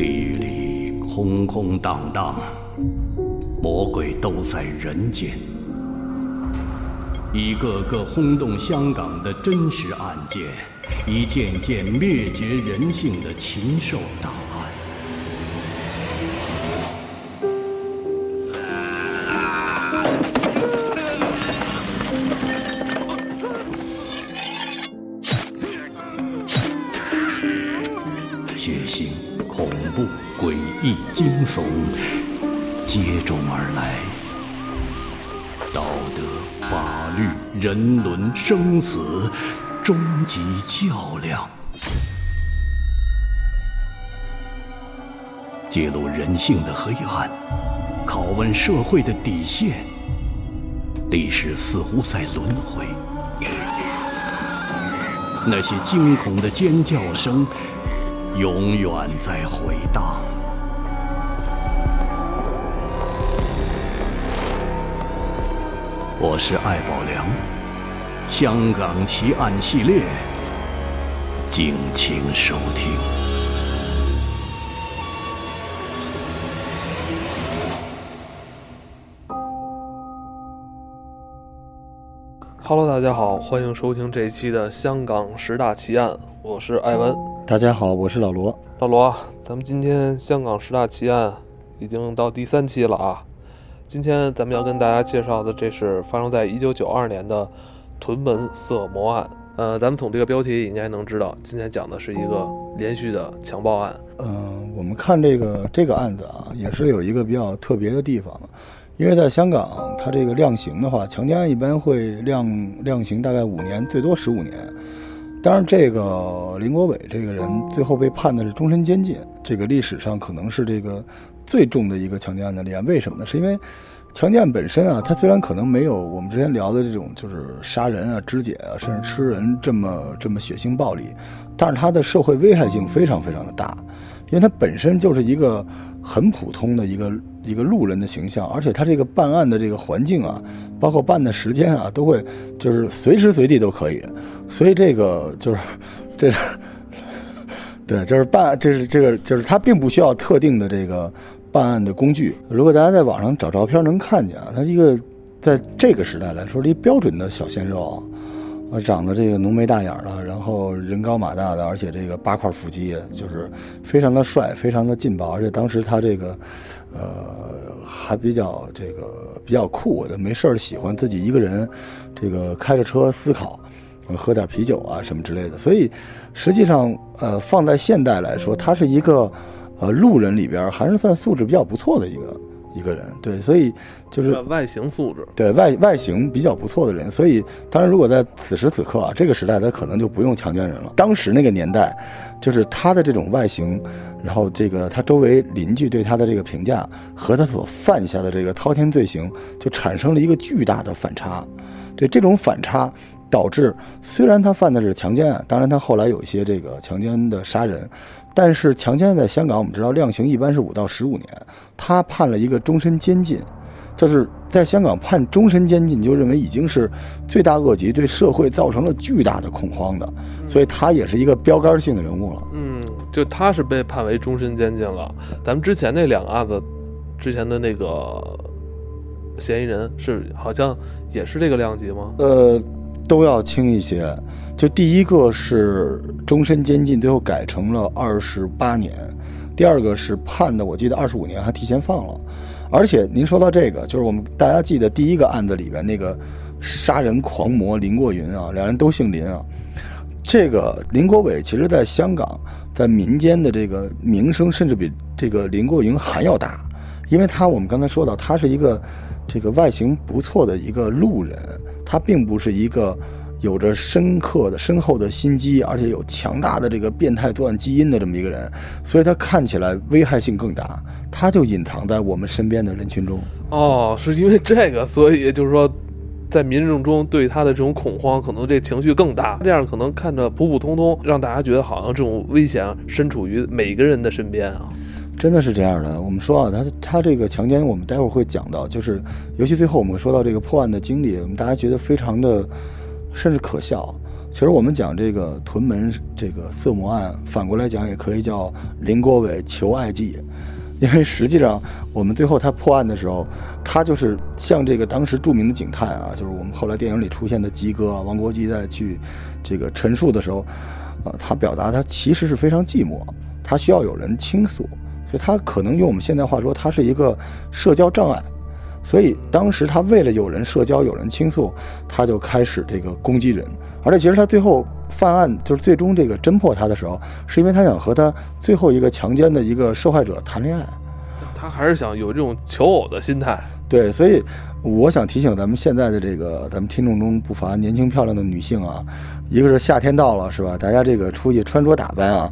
地狱里空空荡荡，魔鬼都在人间。一个个轰动香港的真实案件，一件件灭绝人性的禽兽档法律、人伦、生死，终极较量，揭露人性的黑暗，拷问社会的底线。历史似乎在轮回，那些惊恐的尖叫声。永远在回荡。我是艾宝良，香港奇案系列，敬请收听。Hello，大家好，欢迎收听这一期的香港十大奇案，我是艾文。大家好，我是老罗。老罗，咱们今天香港十大奇案已经到第三期了啊。今天咱们要跟大家介绍的，这是发生在一九九二年的屯门色魔案。呃，咱们从这个标题应该能知道，今天讲的是一个连续的强暴案。嗯，我们看这个这个案子啊，也是有一个比较特别的地方，因为在香港，它这个量刑的话，强奸案一般会量量刑大概五年，最多十五年。当然，这个林国伟这个人最后被判的是终身监禁，这个历史上可能是这个最重的一个强奸案的立案。为什么呢？是因为强奸案本身啊，它虽然可能没有我们之前聊的这种就是杀人啊、肢解啊，甚至吃人这么这么血腥暴力，但是它的社会危害性非常非常的大，因为它本身就是一个很普通的一个一个路人的形象，而且它这个办案的这个环境啊，包括办的时间啊，都会就是随时随地都可以。所以这个就是，这，对，就是办，就是这个，就是他并不需要特定的这个办案的工具。如果大家在网上找照片能看见啊，他一个在这个时代来说，一标准的小鲜肉啊，长得这个浓眉大眼的，然后人高马大的，而且这个八块腹肌，就是非常的帅，非常的劲爆。而且当时他这个，呃，还比较这个比较酷，我就没事儿喜欢自己一个人，这个开着车思考。喝点啤酒啊，什么之类的。所以，实际上，呃，放在现代来说，他是一个，呃，路人里边还是算素质比较不错的一个一个人。对，所以就是外形素质，对外外形比较不错的人。所以，当然，如果在此时此刻啊，这个时代，他可能就不用强奸人了。当时那个年代，就是他的这种外形，然后这个他周围邻居对他的这个评价和他所犯下的这个滔天罪行，就产生了一个巨大的反差。对这种反差。导致虽然他犯的是强奸案，当然他后来有一些这个强奸的杀人，但是强奸在香港我们知道量刑一般是五到十五年，他判了一个终身监禁，就是在香港判终身监禁就认为已经是罪大恶极，对社会造成了巨大的恐慌的，所以他也是一个标杆性的人物了。嗯，就他是被判为终身监禁了。咱们之前那两个案子，之前的那个嫌疑人是好像也是这个量级吗？呃。都要轻一些，就第一个是终身监禁，最后改成了二十八年；第二个是判的，我记得二十五年还提前放了。而且您说到这个，就是我们大家记得第一个案子里边那个杀人狂魔林过云啊，两人都姓林啊。这个林国伟其实在香港在民间的这个名声，甚至比这个林过云还要大，因为他我们刚才说到，他是一个这个外形不错的一个路人。他并不是一个有着深刻的、深厚的心机，而且有强大的这个变态作案基因的这么一个人，所以他看起来危害性更大。他就隐藏在我们身边的人群中。哦，是因为这个，所以就是说，在民众中对他的这种恐慌，可能这情绪更大。这样可能看着普普通通，让大家觉得好像这种危险身处于每个人的身边啊。真的是这样的。我们说啊，他他这个强奸，我们待会儿会讲到，就是尤其最后我们说到这个破案的经历，我们大家觉得非常的甚至可笑。其实我们讲这个屯门这个色魔案，反过来讲也可以叫林国伟求爱记，因为实际上我们最后他破案的时候，他就是像这个当时著名的警探啊，就是我们后来电影里出现的吉哥王国基在去这个陈述的时候，啊，他表达他其实是非常寂寞，他需要有人倾诉，所以他可能用我们现在话说，他是一个社交障碍。所以当时他为了有人社交、有人倾诉，他就开始这个攻击人。而且其实他最后犯案，就是最终这个侦破他的时候，是因为他想和他最后一个强奸的一个受害者谈恋爱。他还是想有这种求偶的心态。对，所以我想提醒咱们现在的这个咱们听众中不乏年轻漂亮的女性啊，一个是夏天到了，是吧？大家这个出去穿着打扮啊。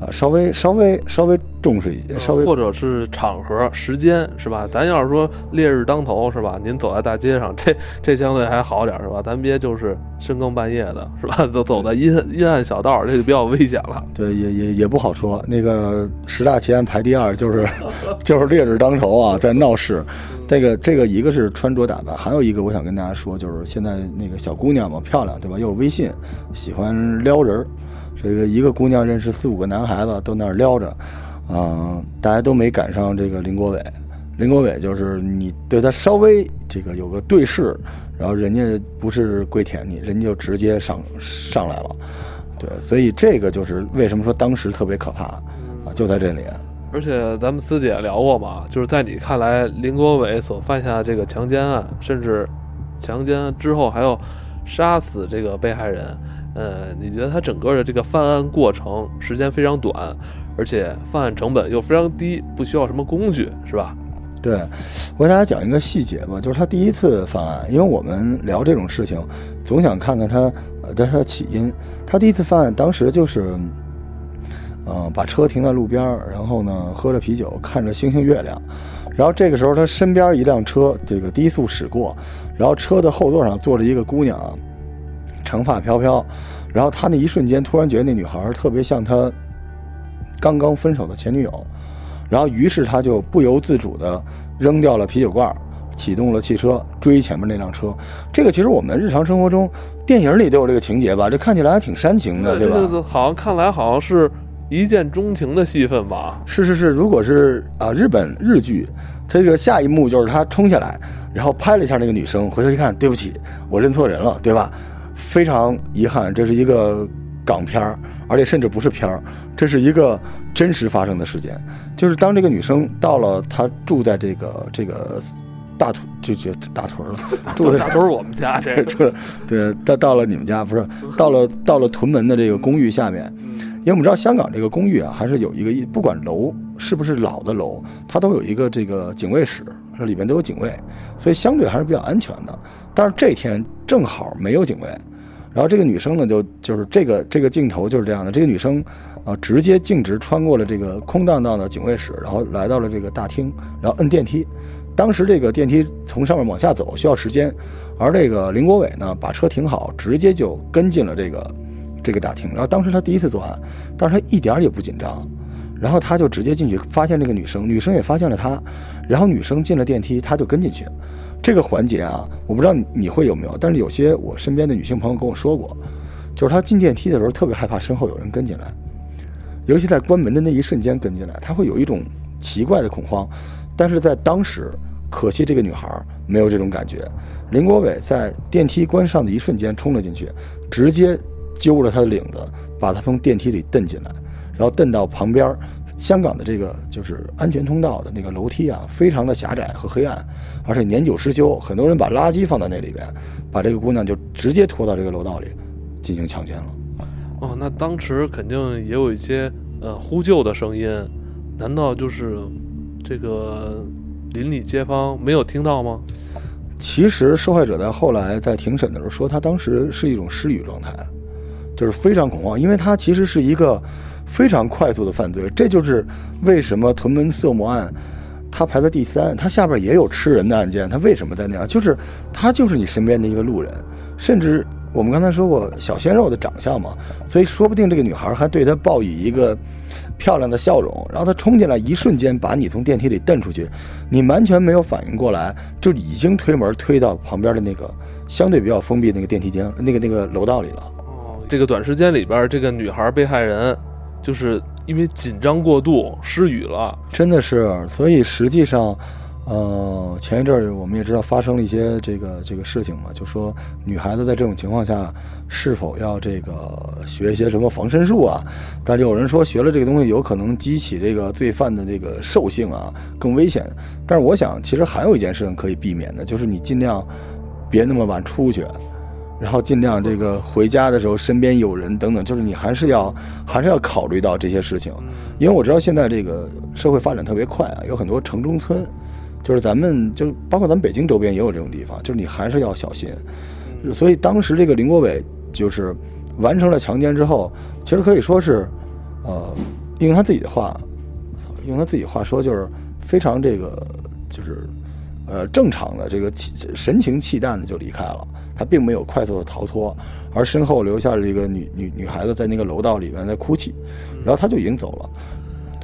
啊，稍微稍微稍微重视一些，稍微或者是场合时间是吧？咱要是说烈日当头是吧？您走在大街上，这这相对还好点是吧？咱别就是深更半夜的是吧？走走在阴阴暗小道，这就比较危险了。对，也也也不好说。那个十大奇案排第二就是 就是烈日当头啊，在闹市。这个这个一个是穿着打扮，还有一个我想跟大家说，就是现在那个小姑娘嘛，漂亮对吧？又有微信，喜欢撩人儿。这个一个姑娘认识四五个男孩子都那儿撩着，嗯，大家都没赶上这个林国伟。林国伟就是你对他稍微这个有个对视，然后人家不是跪舔你，人家就直接上上来了。对，所以这个就是为什么说当时特别可怕啊，就在这里。而且咱们私底下聊过嘛，就是在你看来，林国伟所犯下的这个强奸案，甚至强奸之后还要杀死这个被害人。呃，你觉得他整个的这个犯案过程时间非常短，而且犯案成本又非常低，不需要什么工具，是吧？对，我给大家讲一个细节吧，就是他第一次犯案，因为我们聊这种事情，总想看看他的他的起因。他第一次犯案，当时就是，嗯，把车停在路边，然后呢，喝着啤酒，看着星星月亮，然后这个时候他身边一辆车这个低速驶过，然后车的后座上坐着一个姑娘。长发飘飘，然后他那一瞬间突然觉得那女孩特别像他刚刚分手的前女友，然后于是他就不由自主地扔掉了啤酒罐，启动了汽车追前面那辆车。这个其实我们日常生活中电影里都有这个情节吧？这看起来还挺煽情的，对吧？好像看来好像是一见钟情的戏份吧？是是是，如果是啊日本日剧，这个下一幕就是他冲下来，然后拍了一下那个女生，回头一看，对不起，我认错人了，对吧？非常遗憾，这是一个港片儿，而且甚至不是片儿，这是一个真实发生的事件。就是当这个女生到了她住在这个这个大屯，就就大屯了，住在大屯我们家这个，对，到到了你们家不是到了到了屯门的这个公寓下面，因为我们知道香港这个公寓啊，还是有一个不管楼是不是老的楼，它都有一个这个警卫室，这里面都有警卫，所以相对还是比较安全的。但是这天正好没有警卫。然后这个女生呢，就就是这个这个镜头就是这样的。这个女生啊，直接径直穿过了这个空荡荡的警卫室，然后来到了这个大厅，然后摁电梯。当时这个电梯从上面往下走需要时间，而这个林国伟呢，把车停好，直接就跟进了这个这个大厅。然后当时他第一次作案，但是他一点也不紧张。然后他就直接进去，发现这个女生，女生也发现了他。然后女生进了电梯，他就跟进去。这个环节啊，我不知道你会有没有，但是有些我身边的女性朋友跟我说过，就是她进电梯的时候特别害怕身后有人跟进来，尤其在关门的那一瞬间跟进来，她会有一种奇怪的恐慌。但是在当时，可惜这个女孩没有这种感觉。林国伟在电梯关上的一瞬间冲了进去，直接揪着她的领子，把她从电梯里蹬进来，然后蹬到旁边。香港的这个就是安全通道的那个楼梯啊，非常的狭窄和黑暗，而且年久失修，很多人把垃圾放在那里边，把这个姑娘就直接拖到这个楼道里进行强奸了。哦，那当时肯定也有一些呃呼救的声音，难道就是这个邻里街坊没有听到吗？其实受害者在后来在庭审的时候说，他当时是一种失语状态，就是非常恐慌，因为他其实是一个。非常快速的犯罪，这就是为什么屯门色魔案，他排在第三，他下边也有吃人的案件，他为什么在那样？就是他就是你身边的一个路人，甚至我们刚才说过小鲜肉的长相嘛，所以说不定这个女孩还对他报以一个漂亮的笑容，然后他冲进来一瞬间把你从电梯里蹬出去，你完全没有反应过来，就已经推门推到旁边的那个相对比较封闭那个电梯间那个那个楼道里了。哦这个短时间里边，这个女孩被害人就是因为紧张过度失语了，真的是。所以实际上，呃，前一阵儿我们也知道发生了一些这个这个事情嘛，就说女孩子在这种情况下是否要这个学一些什么防身术啊？但是有人说学了这个东西有可能激起这个罪犯的这个兽性啊，更危险。但是我想，其实还有一件事情可以避免的，就是你尽量别那么晚出去。然后尽量这个回家的时候身边有人等等，就是你还是要还是要考虑到这些事情，因为我知道现在这个社会发展特别快啊，有很多城中村，就是咱们就包括咱们北京周边也有这种地方，就是你还是要小心。所以当时这个林国伟就是完成了强奸之后，其实可以说是，呃，用他自己的话，用他自己话说就是非常这个就是，呃，正常的这个气神情气淡的就离开了。他并没有快速的逃脱，而身后留下了一个女女女孩子在那个楼道里面在哭泣，然后他就已经走了。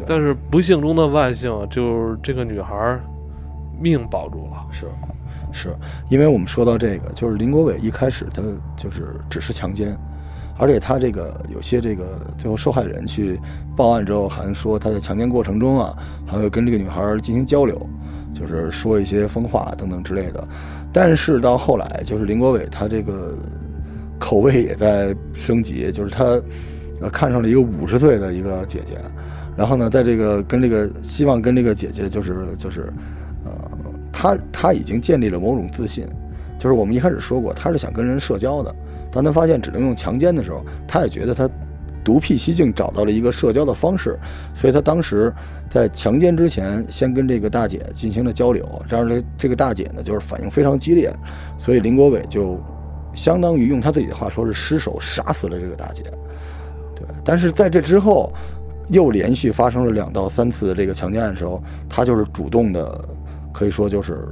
但是不幸中的万幸，就是这个女孩命保住了。是，是因为我们说到这个，就是林国伟一开始他就是只是强奸，而且他这个有些这个最后受害人去报案之后，还说他在强奸过程中啊，还会跟这个女孩进行交流。就是说一些疯话等等之类的，但是到后来，就是林国伟他这个口味也在升级，就是他呃看上了一个五十岁的一个姐姐，然后呢，在这个跟这个希望跟这个姐姐就是就是呃他他已经建立了某种自信，就是我们一开始说过他是想跟人社交的，当他发现只能用强奸的时候，他也觉得他。独辟蹊径找到了一个社交的方式，所以他当时在强奸之前，先跟这个大姐进行了交流。然而，这这个大姐呢，就是反应非常激烈，所以林国伟就相当于用他自己的话说是失手杀死了这个大姐。对，但是在这之后，又连续发生了两到三次这个强奸案的时候，他就是主动的，可以说就是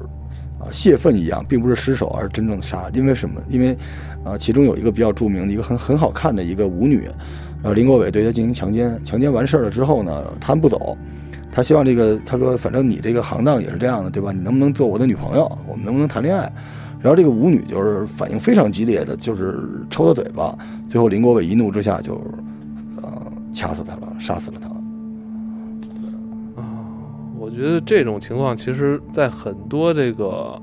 啊泄愤一样，并不是失手，而是真正的杀。因为什么？因为啊，其中有一个比较著名的一个很很好看的一个舞女。然后林国伟对他进行强奸，强奸完事儿了之后呢，他不走，他希望这个他说，反正你这个行当也是这样的，对吧？你能不能做我的女朋友？我们能不能谈恋爱？然后这个舞女就是反应非常激烈的，就是抽他嘴巴。最后林国伟一怒之下就，呃，掐死他了，杀死了他。啊，我觉得这种情况其实在很多这个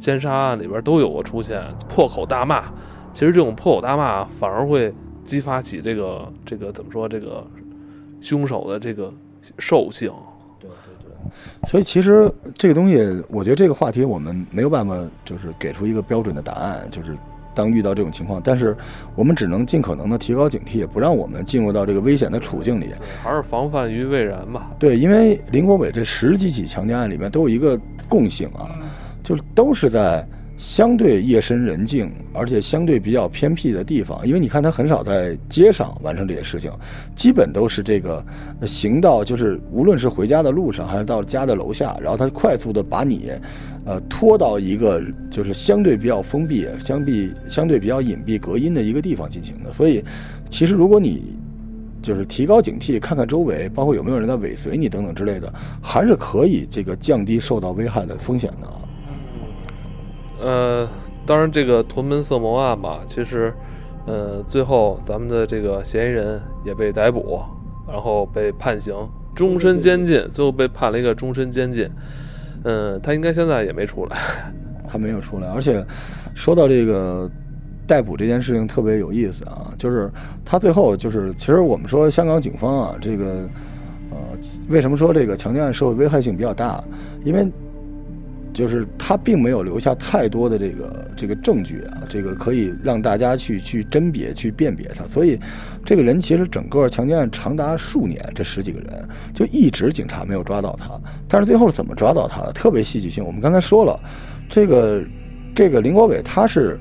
奸杀案里边都有过出现，破口大骂。其实这种破口大骂反而会。激发起这个这个怎么说这个凶手的这个兽性？对对对。所以其实这个东西，我觉得这个话题我们没有办法就是给出一个标准的答案。就是当遇到这种情况，但是我们只能尽可能的提高警惕，也不让我们进入到这个危险的处境里。还是防范于未然吧。对，因为林国伟这十几起强奸案里面都有一个共性啊，就是都是在。相对夜深人静，而且相对比较偏僻的地方，因为你看他很少在街上完成这些事情，基本都是这个行道，就是无论是回家的路上，还是到家的楼下，然后他快速的把你，呃，拖到一个就是相对比较封闭、相比相对比较隐蔽、隔音的一个地方进行的。所以，其实如果你就是提高警惕，看看周围，包括有没有人在尾随你等等之类的，还是可以这个降低受到危害的风险的。呃，当然，这个屯门色魔案吧，其实，呃，最后咱们的这个嫌疑人也被逮捕，然后被判刑终身监禁，最后被判了一个终身监禁。嗯，他应该现在也没出来，还没有出来。而且，说到这个逮捕这件事情特别有意思啊，就是他最后就是，其实我们说香港警方啊，这个，呃，为什么说这个强奸案社会危害性比较大？因为。就是他并没有留下太多的这个这个证据啊，这个可以让大家去去甄别、去辨别他。所以，这个人其实整个强奸案长达数年，这十几个人就一直警察没有抓到他。但是最后怎么抓到他的？特别戏剧性。我们刚才说了，这个这个林国伟他是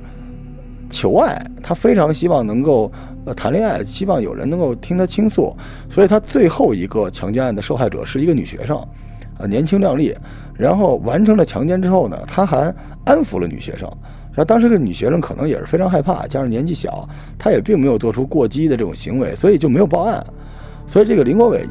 求爱，他非常希望能够呃谈恋爱，希望有人能够听他倾诉。所以他最后一个强奸案的受害者是一个女学生，啊，年轻靓丽。然后完成了强奸之后呢，他还安抚了女学生。然后当时这女学生可能也是非常害怕，加上年纪小，她也并没有做出过激的这种行为，所以就没有报案。所以这个林国伟，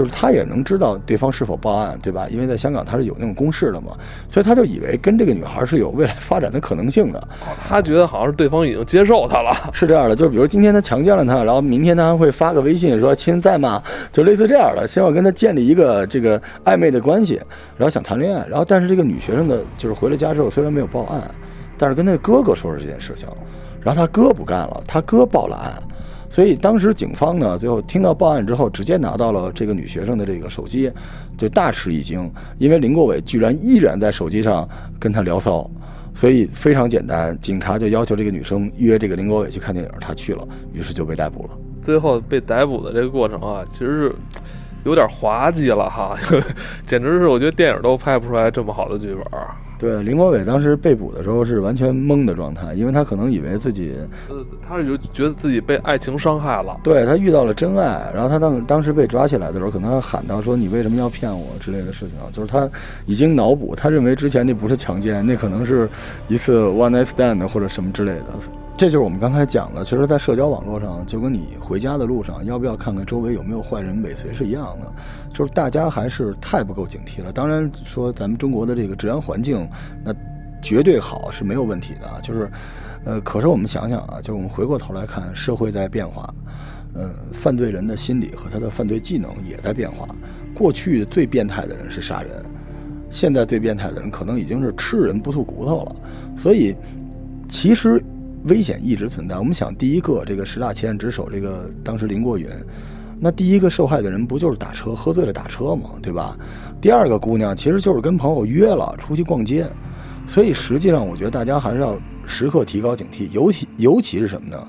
就就是他也能知道对方是否报案，对吧？因为在香港他是有那种公示的嘛，所以他就以为跟这个女孩是有未来发展的可能性的。他觉得好像是对方已经接受他了。是这样的，就是比如今天他强奸了她，然后明天他还会发个微信说“亲在吗”，就类似这样的，希望跟他建立一个这个暧昧的关系，然后想谈恋爱。然后但是这个女学生的，就是回了家之后虽然没有报案，但是跟他哥哥说了这件事情，然后他哥不干了，他哥报了案。所以当时警方呢，最后听到报案之后，直接拿到了这个女学生的这个手机，就大吃一惊，因为林国伟居然依然在手机上跟她聊骚，所以非常简单，警察就要求这个女生约这个林国伟去看电影，她去了，于是就被逮捕了。最后被逮捕的这个过程啊，其实是有点滑稽了哈，简直是我觉得电影都拍不出来这么好的剧本。对，林国伟当时被捕的时候是完全懵的状态，因为他可能以为自己，呃，他是就觉得自己被爱情伤害了。对他遇到了真爱，然后他当当时被抓起来的时候，可能喊到说你为什么要骗我之类的事情啊，就是他已经脑补，他认为之前那不是强奸，那可能是一次 one night stand 或者什么之类的。这就是我们刚才讲的，其实，在社交网络上，就跟你回家的路上要不要看看周围有没有坏人尾随是一样的，就是大家还是太不够警惕了。当然说咱们中国的这个治安环境，那绝对好是没有问题的，就是，呃，可是我们想想啊，就是我们回过头来看，社会在变化，嗯，犯罪人的心理和他的犯罪技能也在变化。过去最变态的人是杀人，现在最变态的人可能已经是吃人不吐骨头了。所以，其实。危险一直存在。我们想，第一个这个十大奇案之首，这个当时林过云，那第一个受害的人不就是打车喝醉了打车吗？对吧？第二个姑娘其实就是跟朋友约了出去逛街，所以实际上我觉得大家还是要时刻提高警惕，尤其尤其是什么呢？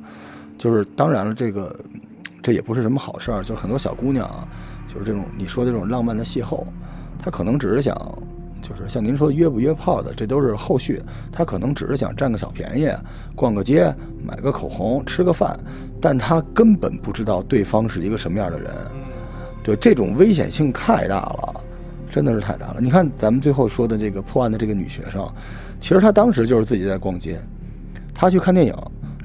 就是当然了，这个这也不是什么好事儿，就是很多小姑娘啊，就是这种你说的这种浪漫的邂逅，她可能只是想。就是像您说约不约炮的，这都是后续。他可能只是想占个小便宜，逛个街，买个口红，吃个饭，但他根本不知道对方是一个什么样的人。对，这种危险性太大了，真的是太大了。你看咱们最后说的这个破案的这个女学生，其实她当时就是自己在逛街，她去看电影，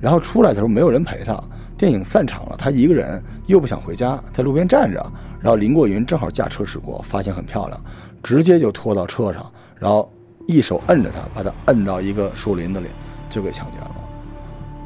然后出来的时候没有人陪她，电影散场了，她一个人又不想回家，在路边站着，然后林过云正好驾车驶过，发现很漂亮。直接就拖到车上，然后一手摁着他，把他摁到一个树林子里，就给强奸了。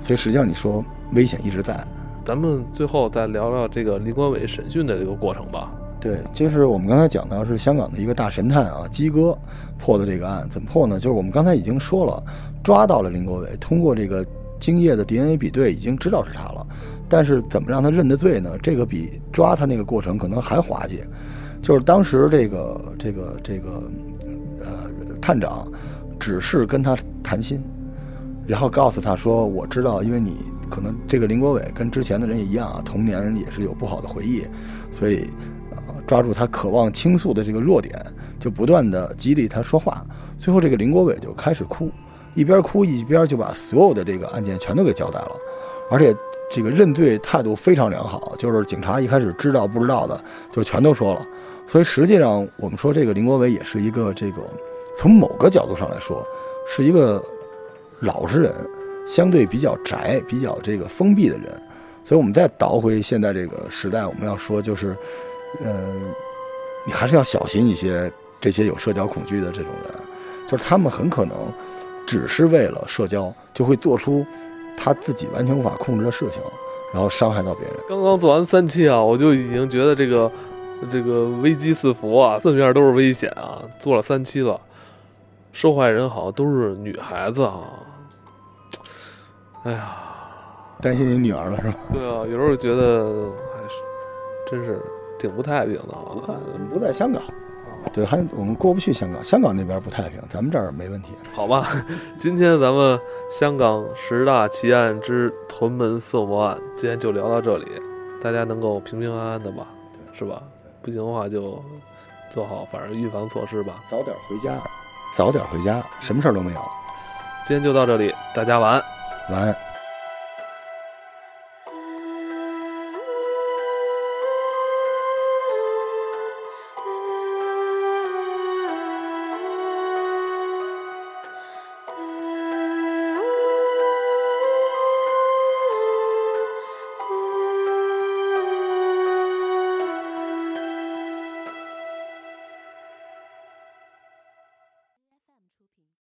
所以实际上你说危险一直在。咱们最后再聊聊这个林国伟审讯的这个过程吧。对，就是我们刚才讲到是香港的一个大神探啊，鸡哥破的这个案，怎么破呢？就是我们刚才已经说了，抓到了林国伟，通过这个精液的 DNA 比对，已经知道是他了。但是怎么让他认的罪呢？这个比抓他那个过程可能还滑稽。就是当时这个这个这个，呃，探长只是跟他谈心，然后告诉他说：“我知道，因为你可能这个林国伟跟之前的人也一样啊，童年也是有不好的回忆，所以呃，抓住他渴望倾诉的这个弱点，就不断的激励他说话。最后这个林国伟就开始哭，一边哭一边就把所有的这个案件全都给交代了，而且这个认罪态度非常良好，就是警察一开始知道不知道的就全都说了。”所以实际上，我们说这个林国伟也是一个这个，从某个角度上来说，是一个老实人，相对比较宅、比较这个封闭的人。所以我们再倒回现在这个时代，我们要说就是，嗯，你还是要小心一些这些有社交恐惧的这种人，就是他们很可能只是为了社交，就会做出他自己完全无法控制的事情，然后伤害到别人。刚刚做完三期啊，我就已经觉得这个。这个危机四伏啊，四面都是危险啊！做了三期了，受害人好像都是女孩子啊！哎呀，担心你女儿了是吧？对啊，有时候觉得还是真是挺不太平的啊。不在香港，对，还我们过不去香港，香港那边不太平，咱们这儿没问题。好吧，今天咱们香港十大奇案之屯门色魔案，今天就聊到这里，大家能够平平安安的吧，是吧？不行的话就做好，反正预防措施吧。早点回家，早点回家，什么事儿都没有。今天就到这里，大家晚安。晚安。